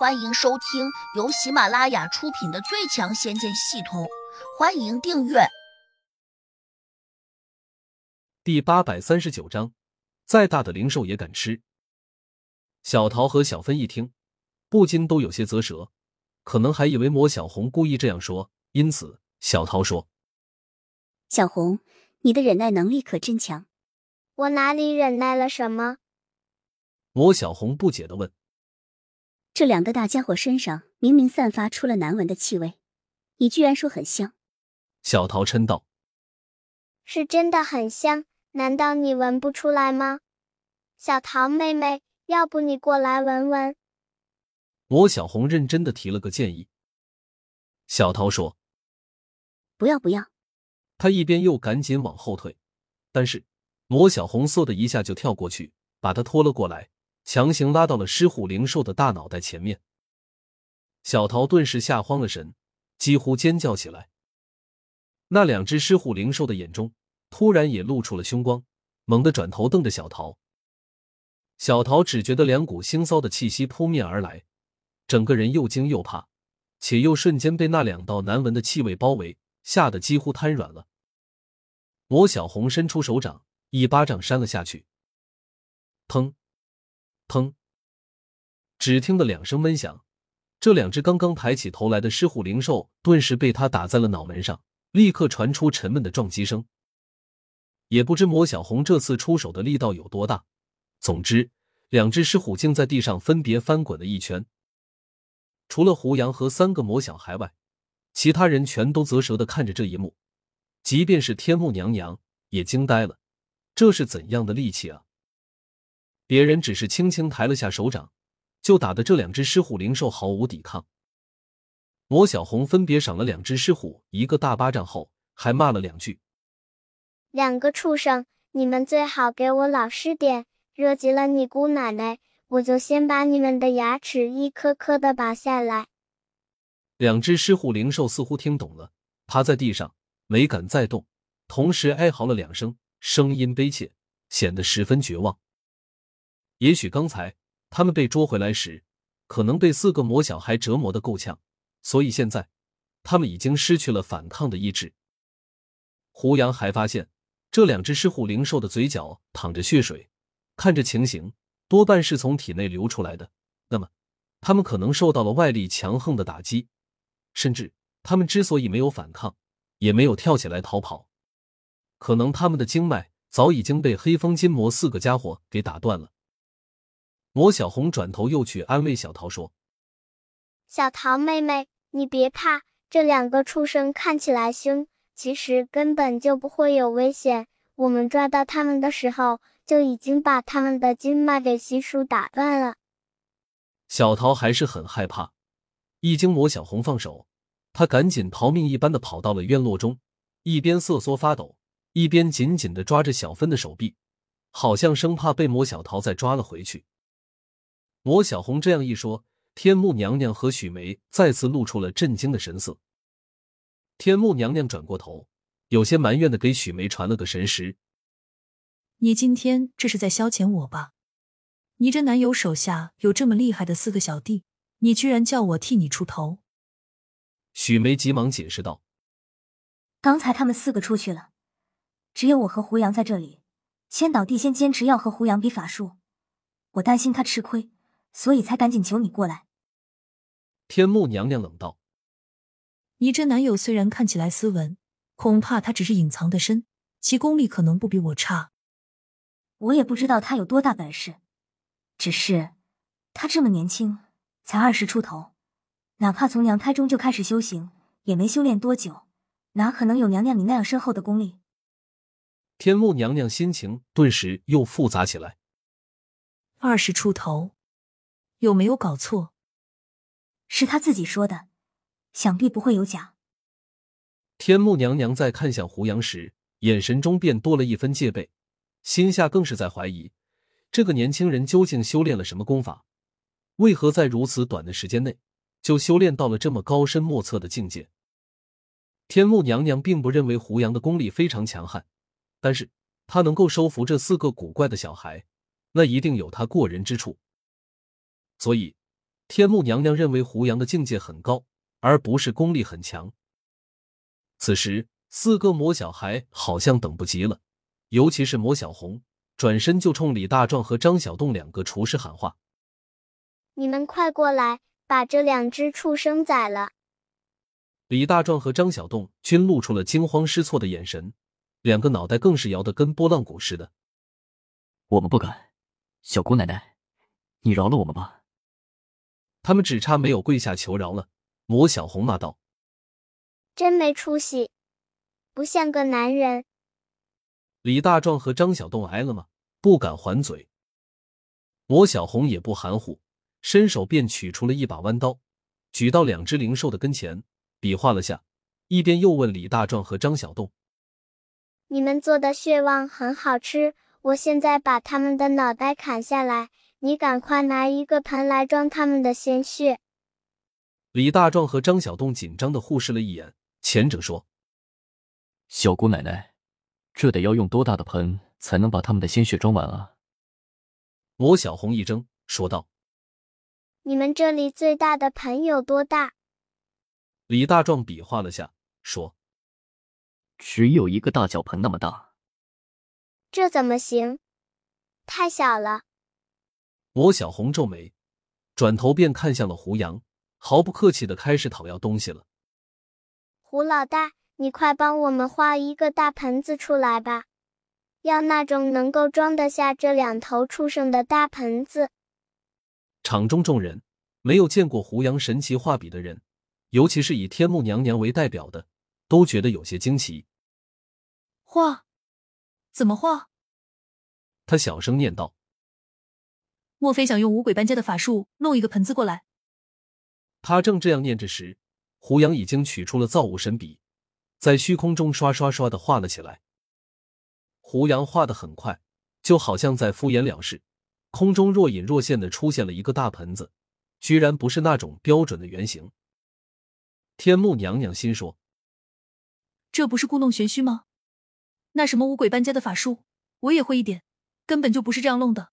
欢迎收听由喜马拉雅出品的《最强仙剑系统》，欢迎订阅。第八百三十九章，再大的灵兽也敢吃。小桃和小芬一听，不禁都有些啧舌，可能还以为魔小红故意这样说，因此小桃说：“小红，你的忍耐能力可真强。”我哪里忍耐了什么？魔小红不解的问：“这两个大家伙身上明明散发出了难闻的气味，你居然说很香？”小桃嗔道：“是真的很香，难道你闻不出来吗？”小桃妹妹，要不你过来闻闻？罗小红认真的提了个建议。小桃说：“不要不要。”他一边又赶紧往后退，但是罗小红嗖的一下就跳过去。把他拖了过来，强行拉到了狮虎灵兽的大脑袋前面。小桃顿时吓慌了神，几乎尖叫起来。那两只狮虎灵兽的眼中突然也露出了凶光，猛地转头瞪着小桃。小桃只觉得两股腥臊的气息扑面而来，整个人又惊又怕，且又瞬间被那两道难闻的气味包围，吓得几乎瘫软了。魔小红伸出手掌，一巴掌扇了下去。砰！砰！只听得两声闷响，这两只刚刚抬起头来的狮虎灵兽顿时被他打在了脑门上，立刻传出沉闷的撞击声。也不知魔小红这次出手的力道有多大，总之，两只狮虎竟在地上分别翻滚了一圈。除了胡杨和三个魔小孩外，其他人全都啧舌的看着这一幕，即便是天目娘娘也惊呆了，这是怎样的力气啊！别人只是轻轻抬了下手掌，就打得这两只狮虎灵兽毫无抵抗。魔小红分别赏了两只狮虎一个大巴掌后，还骂了两句：“两个畜生，你们最好给我老实点，惹急了你姑奶奶，我就先把你们的牙齿一颗颗的拔下来。”两只狮虎灵兽似乎听懂了，趴在地上没敢再动，同时哀嚎了两声，声音悲切，显得十分绝望。也许刚才他们被捉回来时，可能被四个魔小孩折磨的够呛，所以现在他们已经失去了反抗的意志。胡杨还发现这两只狮虎灵兽的嘴角淌着血水，看着情形，多半是从体内流出来的。那么，他们可能受到了外力强横的打击，甚至他们之所以没有反抗，也没有跳起来逃跑，可能他们的经脉早已经被黑风金魔四个家伙给打断了。魔小红转头又去安慰小桃说：“小桃妹妹，你别怕，这两个畜生看起来凶，其实根本就不会有危险。我们抓到他们的时候，就已经把他们的经脉给悉数打断了。”小桃还是很害怕，一经魔小红放手，她赶紧逃命一般的跑到了院落中，一边瑟缩发抖，一边紧紧的抓着小芬的手臂，好像生怕被魔小桃再抓了回去。魔小红这样一说，天目娘娘和许梅再次露出了震惊的神色。天目娘娘转过头，有些埋怨的给许梅传了个神识：“你今天这是在消遣我吧？你这男友手下有这么厉害的四个小弟，你居然叫我替你出头？”许梅急忙解释道：“刚才他们四个出去了，只有我和胡杨在这里。千岛地仙坚持要和胡杨比法术，我担心他吃亏。”所以才赶紧求你过来。天幕娘娘冷道：“你这男友虽然看起来斯文，恐怕他只是隐藏的深，其功力可能不比我差。我也不知道他有多大本事，只是他这么年轻，才二十出头，哪怕从娘胎中就开始修行，也没修炼多久，哪可能有娘娘你那样深厚的功力？”天幕娘娘心情顿时又复杂起来。二十出头。有没有搞错？是他自己说的，想必不会有假。天目娘娘在看向胡杨时，眼神中便多了一分戒备，心下更是在怀疑这个年轻人究竟修炼了什么功法，为何在如此短的时间内就修炼到了这么高深莫测的境界？天目娘娘并不认为胡杨的功力非常强悍，但是他能够收服这四个古怪的小孩，那一定有他过人之处。所以，天目娘娘认为胡杨的境界很高，而不是功力很强。此时，四个魔小孩好像等不及了，尤其是魔小红，转身就冲李大壮和张小栋两个厨师喊话：“你们快过来，把这两只畜生宰了！”李大壮和张小栋均露出了惊慌失措的眼神，两个脑袋更是摇得跟拨浪鼓似的。我们不敢，小姑奶奶，你饶了我们吧。他们只差没有跪下求饶了。魔小红骂道：“真没出息，不像个男人。”李大壮和张小栋挨了吗？不敢还嘴。魔小红也不含糊，伸手便取出了一把弯刀，举到两只灵兽的跟前，比划了下，一边又问李大壮和张小栋：“你们做的血旺很好吃，我现在把他们的脑袋砍下来。”你赶快拿一个盆来装他们的鲜血。李大壮和张小栋紧张的互视了一眼，前者说：“小姑奶奶，这得要用多大的盆才能把他们的鲜血装完啊？”罗小红一怔，说道：“你们这里最大的盆有多大？”李大壮比划了下，说：“只有一个大脚盆那么大。”这怎么行？太小了。魔小红皱眉，转头便看向了胡杨，毫不客气的开始讨要东西了。胡老大，你快帮我们画一个大盆子出来吧，要那种能够装得下这两头畜生的大盆子。场中众人没有见过胡杨神奇画笔的人，尤其是以天目娘娘为代表的，都觉得有些惊奇。画？怎么画？他小声念道。莫非想用五鬼搬家的法术弄一个盆子过来？他正这样念着时，胡杨已经取出了造物神笔，在虚空中刷刷刷的画了起来。胡杨画的很快，就好像在敷衍了事。空中若隐若现的出现了一个大盆子，居然不是那种标准的圆形。天目娘娘心说：“这不是故弄玄虚吗？那什么五鬼搬家的法术，我也会一点，根本就不是这样弄的。”